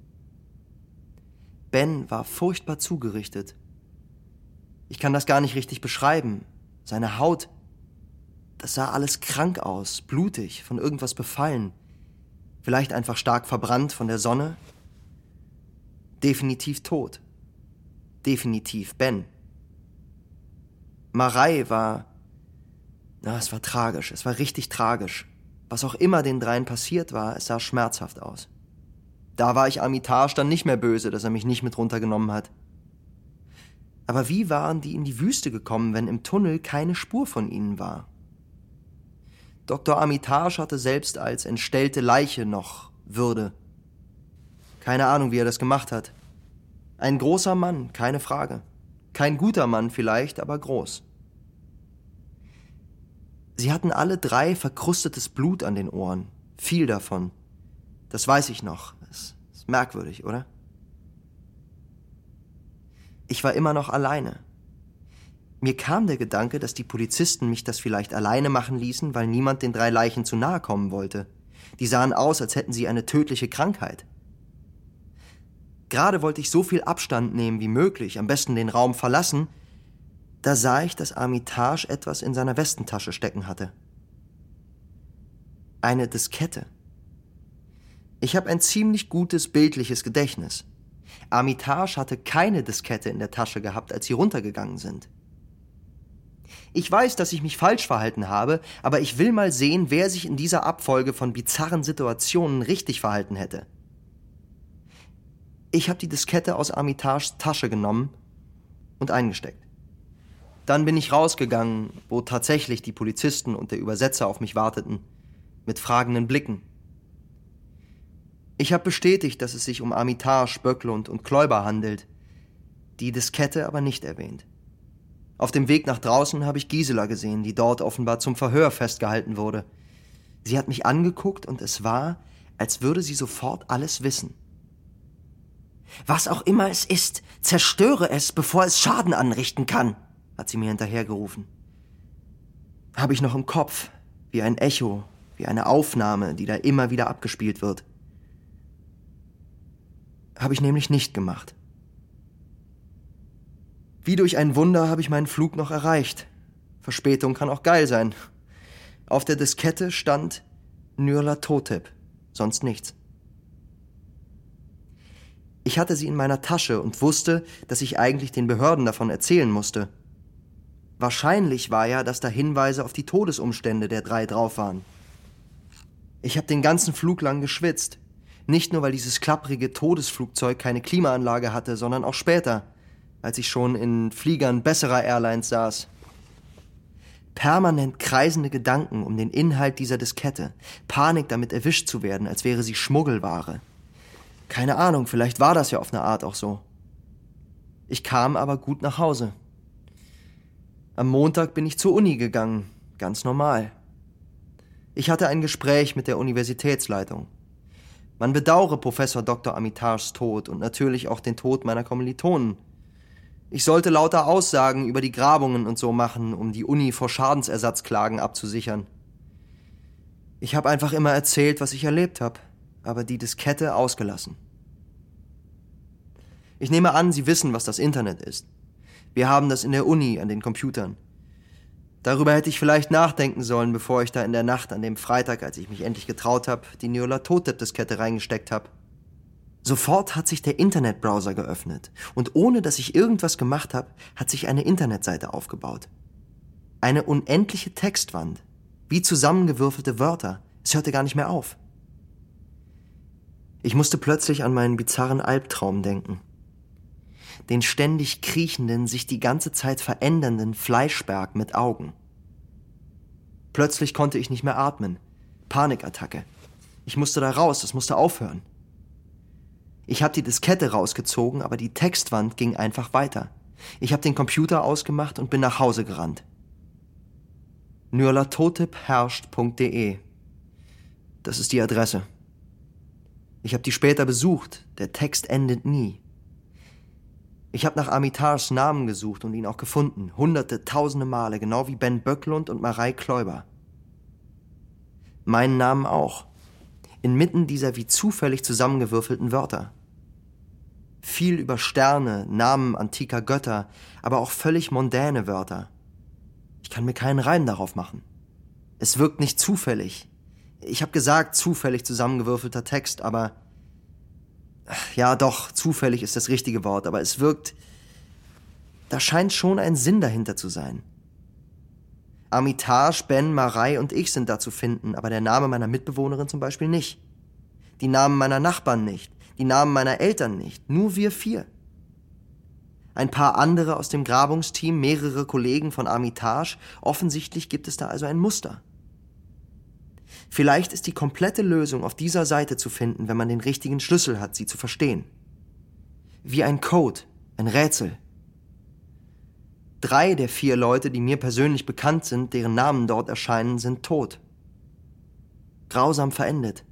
Ben war furchtbar zugerichtet. Ich kann das gar nicht richtig beschreiben. Seine Haut, das sah alles krank aus, blutig, von irgendwas befallen. Vielleicht einfach stark verbrannt von der Sonne. Definitiv tot. Definitiv Ben. Marei war. Na, es war tragisch, es war richtig tragisch. Was auch immer den dreien passiert war, es sah schmerzhaft aus. Da war ich Armitage dann nicht mehr böse, dass er mich nicht mit runtergenommen hat. Aber wie waren die in die Wüste gekommen, wenn im Tunnel keine Spur von ihnen war? Dr. Armitage hatte selbst als entstellte Leiche noch Würde. Keine Ahnung, wie er das gemacht hat. Ein großer Mann, keine Frage. Kein guter Mann vielleicht, aber groß. Sie hatten alle drei verkrustetes Blut an den Ohren. Viel davon. Das weiß ich noch. Das ist merkwürdig, oder? Ich war immer noch alleine. Mir kam der Gedanke, dass die Polizisten mich das vielleicht alleine machen ließen, weil niemand den drei Leichen zu nahe kommen wollte. Die sahen aus, als hätten sie eine tödliche Krankheit. Gerade wollte ich so viel Abstand nehmen wie möglich, am besten den Raum verlassen, da sah ich, dass Armitage etwas in seiner Westentasche stecken hatte. Eine Diskette. Ich habe ein ziemlich gutes bildliches Gedächtnis. Armitage hatte keine Diskette in der Tasche gehabt, als sie runtergegangen sind. Ich weiß, dass ich mich falsch verhalten habe, aber ich will mal sehen, wer sich in dieser Abfolge von bizarren Situationen richtig verhalten hätte. Ich habe die Diskette aus Armitages Tasche genommen und eingesteckt. Dann bin ich rausgegangen, wo tatsächlich die Polizisten und der Übersetzer auf mich warteten, mit fragenden Blicken. Ich habe bestätigt, dass es sich um Armitage, Böcklund und Kläuber handelt, die Diskette aber nicht erwähnt. Auf dem Weg nach draußen habe ich Gisela gesehen, die dort offenbar zum Verhör festgehalten wurde. Sie hat mich angeguckt und es war, als würde sie sofort alles wissen. Was auch immer es ist, zerstöre es, bevor es Schaden anrichten kann, hat sie mir hinterhergerufen. Habe ich noch im Kopf, wie ein Echo, wie eine Aufnahme, die da immer wieder abgespielt wird. Habe ich nämlich nicht gemacht. Wie durch ein Wunder habe ich meinen Flug noch erreicht. Verspätung kann auch geil sein. Auf der Diskette stand Nürla Totep, sonst nichts. Ich hatte sie in meiner Tasche und wusste, dass ich eigentlich den Behörden davon erzählen musste. Wahrscheinlich war ja, dass da Hinweise auf die Todesumstände der drei drauf waren. Ich habe den ganzen Flug lang geschwitzt. Nicht nur, weil dieses klapprige Todesflugzeug keine Klimaanlage hatte, sondern auch später als ich schon in Fliegern besserer Airlines saß. Permanent kreisende Gedanken um den Inhalt dieser Diskette. Panik damit erwischt zu werden, als wäre sie Schmuggelware. Keine Ahnung, vielleicht war das ja auf eine Art auch so. Ich kam aber gut nach Hause. Am Montag bin ich zur Uni gegangen, ganz normal. Ich hatte ein Gespräch mit der Universitätsleitung. Man bedauere Professor Dr. Amitars Tod und natürlich auch den Tod meiner Kommilitonen. Ich sollte lauter Aussagen über die Grabungen und so machen, um die Uni vor Schadensersatzklagen abzusichern. Ich habe einfach immer erzählt, was ich erlebt habe, aber die Diskette ausgelassen. Ich nehme an, Sie wissen, was das Internet ist. Wir haben das in der Uni an den Computern. Darüber hätte ich vielleicht nachdenken sollen, bevor ich da in der Nacht an dem Freitag, als ich mich endlich getraut habe, die Neola Totep-Diskette reingesteckt habe. Sofort hat sich der Internetbrowser geöffnet und ohne dass ich irgendwas gemacht habe, hat sich eine Internetseite aufgebaut. Eine unendliche Textwand, wie zusammengewürfelte Wörter. Es hörte gar nicht mehr auf. Ich musste plötzlich an meinen bizarren Albtraum denken. Den ständig kriechenden, sich die ganze Zeit verändernden Fleischberg mit Augen. Plötzlich konnte ich nicht mehr atmen. Panikattacke. Ich musste da raus, es musste aufhören. Ich habe die Diskette rausgezogen, aber die Textwand ging einfach weiter. Ich habe den Computer ausgemacht und bin nach Hause gerannt. nürlatotepherrscht.de Das ist die Adresse. Ich habe die später besucht. Der Text endet nie. Ich habe nach Amitars Namen gesucht und ihn auch gefunden. Hunderte, tausende Male, genau wie Ben Böcklund und Marei Kläuber. Meinen Namen auch. Inmitten dieser wie zufällig zusammengewürfelten Wörter. Viel über Sterne, Namen antiker Götter, aber auch völlig mondäne Wörter. Ich kann mir keinen Reim darauf machen. Es wirkt nicht zufällig. Ich habe gesagt, zufällig zusammengewürfelter Text, aber ja, doch, zufällig ist das richtige Wort, aber es wirkt. Da scheint schon ein Sinn dahinter zu sein. Armitage, Ben, Marei und ich sind da zu finden, aber der Name meiner Mitbewohnerin zum Beispiel nicht. Die Namen meiner Nachbarn nicht. Die Namen meiner Eltern nicht. Nur wir vier. Ein paar andere aus dem Grabungsteam, mehrere Kollegen von Armitage. Offensichtlich gibt es da also ein Muster. Vielleicht ist die komplette Lösung auf dieser Seite zu finden, wenn man den richtigen Schlüssel hat, sie zu verstehen. Wie ein Code, ein Rätsel. Drei der vier Leute, die mir persönlich bekannt sind, deren Namen dort erscheinen, sind tot. Grausam verendet.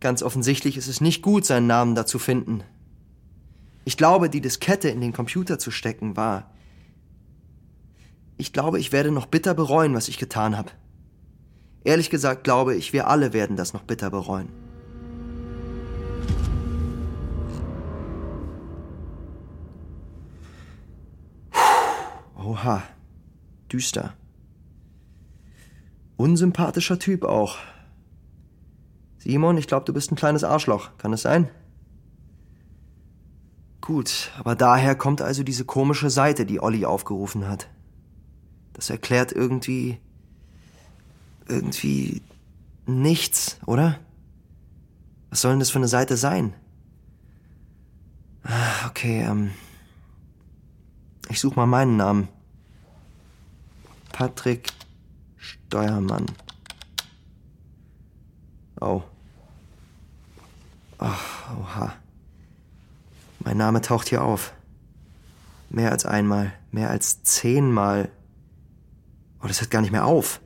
Ganz offensichtlich ist es nicht gut, seinen Namen da zu finden. Ich glaube, die Diskette in den Computer zu stecken war. Ich glaube, ich werde noch bitter bereuen, was ich getan habe. Ehrlich gesagt glaube ich, wir alle werden das noch bitter bereuen. Oha, düster. Unsympathischer Typ auch. Simon, ich glaube, du bist ein kleines Arschloch. Kann es sein? Gut, aber daher kommt also diese komische Seite, die Olli aufgerufen hat. Das erklärt irgendwie irgendwie nichts, oder? Was soll denn das für eine Seite sein? Ah, okay, ähm. Ich suche mal meinen Namen. Patrick Steuermann. Oh. Ach, oha. Mein Name taucht hier auf. Mehr als einmal, mehr als zehnmal. Oh, das hört gar nicht mehr auf.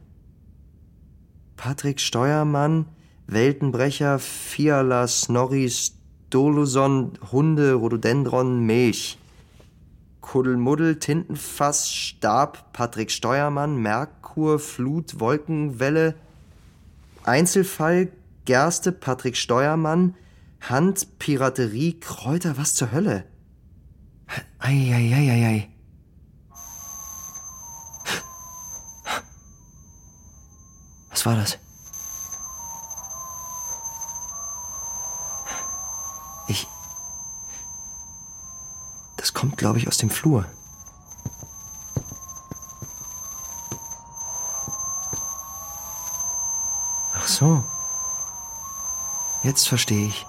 Patrick Steuermann, Weltenbrecher, Fiala, Snorri, Stoluson, Hunde, Rhododendron, Milch. Kuddelmuddel, Tintenfass, Stab, Patrick Steuermann, Merkur, Flut, Wolkenwelle, Einzelfall, Gerste, Patrick Steuermann, Hand, Piraterie, Kräuter, was zur Hölle? Eieieiei. Ei, ei, ei. Was war das? Es kommt, glaube ich, aus dem Flur. Ach so. Jetzt verstehe ich.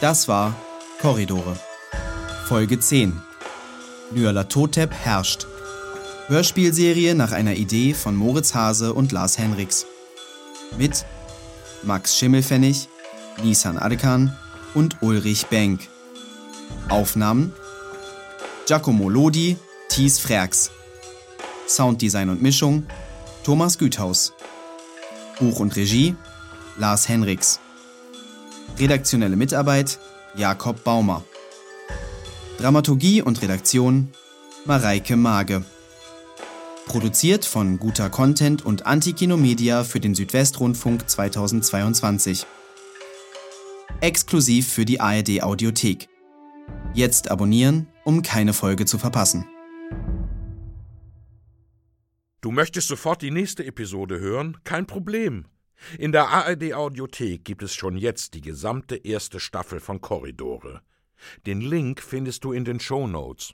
Das war Korridore. Folge 10. Nyarlathotep herrscht. Hörspielserie nach einer Idee von Moritz Hase und Lars Henriks. Mit Max Schimmelfennig, Nisan Adekan und Ulrich Benk. Aufnahmen Giacomo Lodi, Thies Frerks. Sounddesign und Mischung Thomas Güthaus. Buch und Regie Lars Henriks. Redaktionelle Mitarbeit Jakob Baumer. Dramaturgie und Redaktion Mareike Mage. Produziert von Guter Content und Antikino Media für den Südwestrundfunk 2022. Exklusiv für die ARD Audiothek. Jetzt abonnieren, um keine Folge zu verpassen. Du möchtest sofort die nächste Episode hören? Kein Problem. In der ARD Audiothek gibt es schon jetzt die gesamte erste Staffel von Korridore. Den Link findest du in den Show Notes.